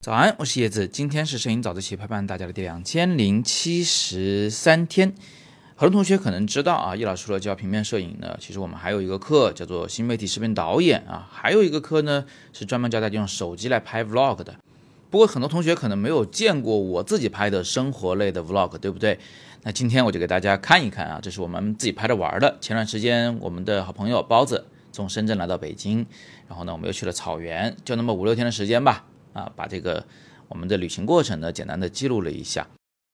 早安，我是叶子。今天是摄影早自习陪伴大家的第两千零七十三天。很多同学可能知道啊，叶老师除了教平面摄影呢，其实我们还有一个课叫做新媒体视频导演啊，还有一个课呢是专门教大家用手机来拍 vlog 的。不过很多同学可能没有见过我自己拍的生活类的 vlog，对不对？那今天我就给大家看一看啊，这是我们自己拍着玩的。前段时间我们的好朋友包子从深圳来到北京，然后呢我们又去了草原，就那么五六天的时间吧。啊，把这个我们的旅行过程呢，简单的记录了一下。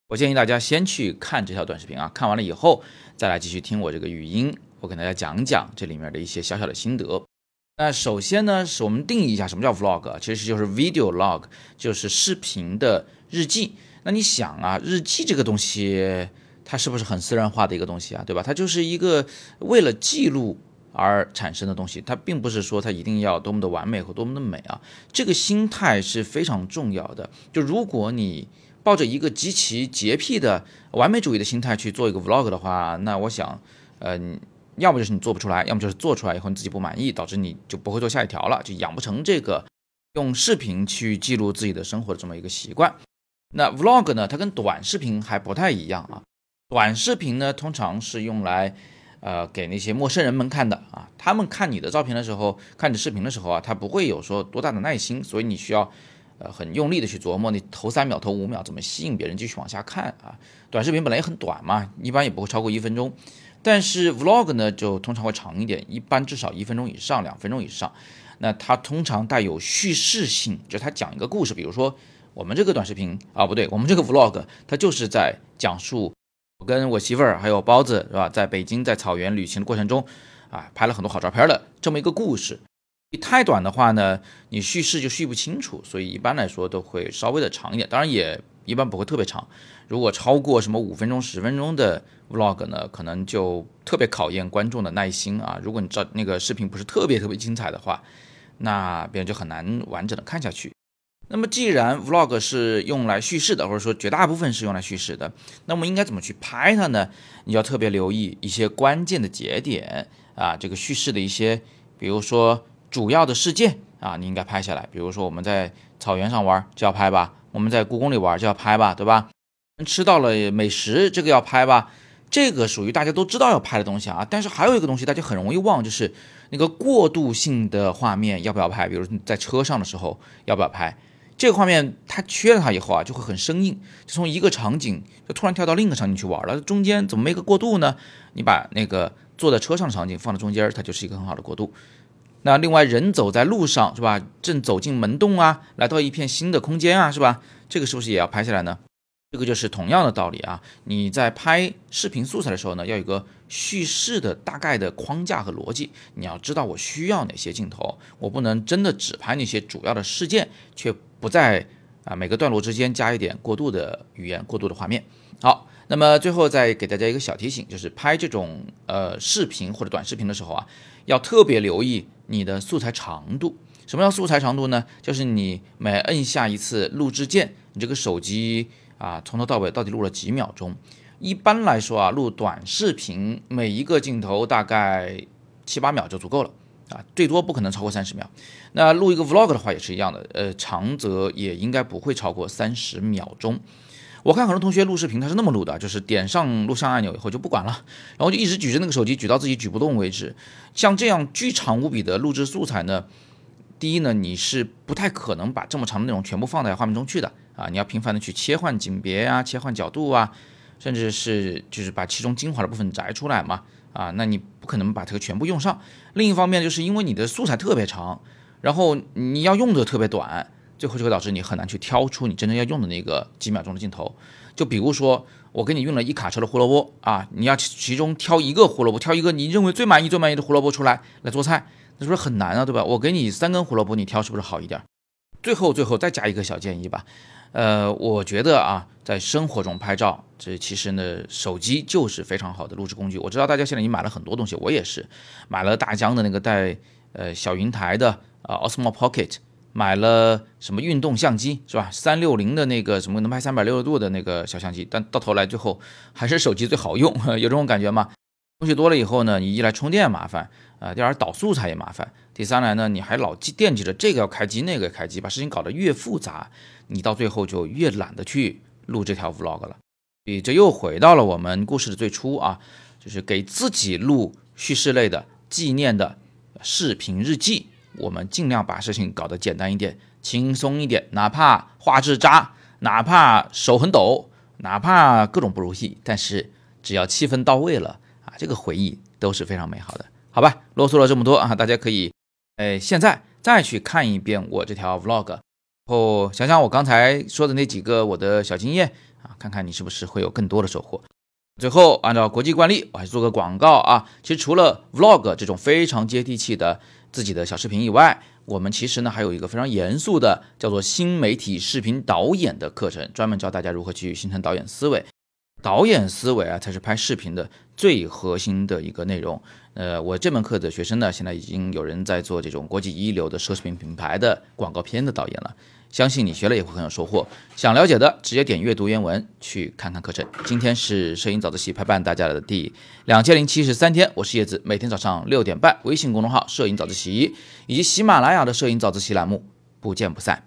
我建议大家先去看这条短视频啊，看完了以后再来继续听我这个语音，我给大家讲讲这里面的一些小小的心得。那首先呢，是我们定义一下什么叫 vlog，其实就是 video log，就是视频的日记。那你想啊，日记这个东西，它是不是很私人化的一个东西啊，对吧？它就是一个为了记录。而产生的东西，它并不是说它一定要多么的完美和多么的美啊，这个心态是非常重要的。就如果你抱着一个极其洁癖的完美主义的心态去做一个 vlog 的话，那我想，嗯，要么就是你做不出来，要么就是做出来以后你自己不满意，导致你就不会做下一条了，就养不成这个用视频去记录自己的生活的这么一个习惯。那 vlog 呢，它跟短视频还不太一样啊，短视频呢通常是用来。呃，给那些陌生人们看的啊，他们看你的照片的时候，看你视频的时候啊，他不会有说多大的耐心，所以你需要呃很用力的去琢磨，你头三秒、头五秒怎么吸引别人继续往下看啊。短视频本来也很短嘛，一般也不会超过一分钟，但是 vlog 呢就通常会长一点，一般至少一分钟以上、两分钟以上。那它通常带有叙事性，就它讲一个故事，比如说我们这个短视频啊，不对，我们这个 vlog 它就是在讲述。我跟我媳妇儿还有包子是吧，在北京在草原旅行的过程中，啊，拍了很多好照片的这么一个故事。太短的话呢，你叙事就叙不清楚，所以一般来说都会稍微的长一点，当然也一般不会特别长。如果超过什么五分钟、十分钟的 vlog 呢，可能就特别考验观众的耐心啊。如果你照那个视频不是特别特别精彩的话，那别人就很难完整的看下去。那么，既然 vlog 是用来叙事的，或者说绝大部分是用来叙事的，那么应该怎么去拍它呢？你要特别留意一些关键的节点啊，这个叙事的一些，比如说主要的事件啊，你应该拍下来。比如说我们在草原上玩就要拍吧，我们在故宫里玩就要拍吧，对吧？吃到了美食，这个要拍吧，这个属于大家都知道要拍的东西啊。但是还有一个东西大家很容易忘，就是那个过渡性的画面要不要拍？比如在车上的时候要不要拍？这个画面它缺了它以后啊，就会很生硬，就从一个场景就突然跳到另一个场景去玩了。中间怎么没个过渡呢？你把那个坐在车上的场景放到中间，它就是一个很好的过渡。那另外人走在路上是吧？正走进门洞啊，来到一片新的空间啊，是吧？这个是不是也要拍下来呢？这个就是同样的道理啊！你在拍视频素材的时候呢，要有个叙事的大概的框架和逻辑。你要知道我需要哪些镜头，我不能真的只拍那些主要的事件，却不在啊每个段落之间加一点过渡的语言、过渡的画面。好，那么最后再给大家一个小提醒，就是拍这种呃视频或者短视频的时候啊，要特别留意你的素材长度。什么叫素材长度呢？就是你每摁下一次录制键，你这个手机。啊，从头到尾到底录了几秒钟？一般来说啊，录短视频每一个镜头大概七八秒就足够了啊，最多不可能超过三十秒。那录一个 vlog 的话也是一样的，呃，长则也应该不会超过三十秒钟。我看很多同学录视频他是那么录的，就是点上录像按钮以后就不管了，然后就一直举着那个手机举到自己举不动为止。像这样巨长无比的录制素材呢？第一呢，你是不太可能把这么长的内容全部放在画面中去的啊，你要频繁的去切换景别啊，切换角度啊，甚至是就是把其中精华的部分摘出来嘛啊，那你不可能把这个全部用上。另一方面，就是因为你的素材特别长，然后你要用的特别短，最后就会导致你很难去挑出你真正要用的那个几秒钟的镜头。就比如说，我给你用了一卡车的胡萝卜啊，你要其中挑一个胡萝卜，挑一个你认为最满意、最满意的胡萝卜出来来做菜。那是不是很难啊，对吧？我给你三根胡萝卜，你挑是不是好一点？最后，最后再加一个小建议吧。呃，我觉得啊，在生活中拍照，这其实呢，手机就是非常好的录制工具。我知道大家现在已经买了很多东西，我也是买了大疆的那个带呃小云台的啊，Osmo Pocket，买了什么运动相机是吧？三六零的那个什么能拍三百六十度的那个小相机，但到头来最后还是手机最好用，有这种感觉吗？东西多了以后呢，你一来充电麻烦啊，第二导素材也麻烦，第三来呢，你还老惦记着这个要开机那个开机，把事情搞得越复杂，你到最后就越懒得去录这条 vlog 了。所以这又回到了我们故事的最初啊，就是给自己录叙事类的纪念的视频日记。我们尽量把事情搞得简单一点、轻松一点，哪怕画质渣，哪怕手很抖，哪怕各种不如意，但是只要气氛到位了，这个回忆都是非常美好的，好吧？啰嗦了这么多啊，大家可以，哎，现在再去看一遍我这条 vlog，然后想想我刚才说的那几个我的小经验。啊，看看你是不是会有更多的收获。最后，按照国际惯例，我还是做个广告啊。其实除了 Vlog 这种非常接地气的自己的小视频以外，我们其实呢还有一个非常严肃的叫做新媒体视频导演的课程，专门教大家如何去形成导演思维。导演思维啊，才是拍视频的最核心的一个内容。呃，我这门课的学生呢，现在已经有人在做这种国际一流的奢侈品品牌的广告片的导演了。相信你学了也会很有收获。想了解的，直接点阅读原文去看看课程。今天是摄影早自习陪伴大家的第两千零七十三天，我是叶子，每天早上六点半，微信公众号“摄影早自习”以及喜马拉雅的“摄影早自习”栏目，不见不散。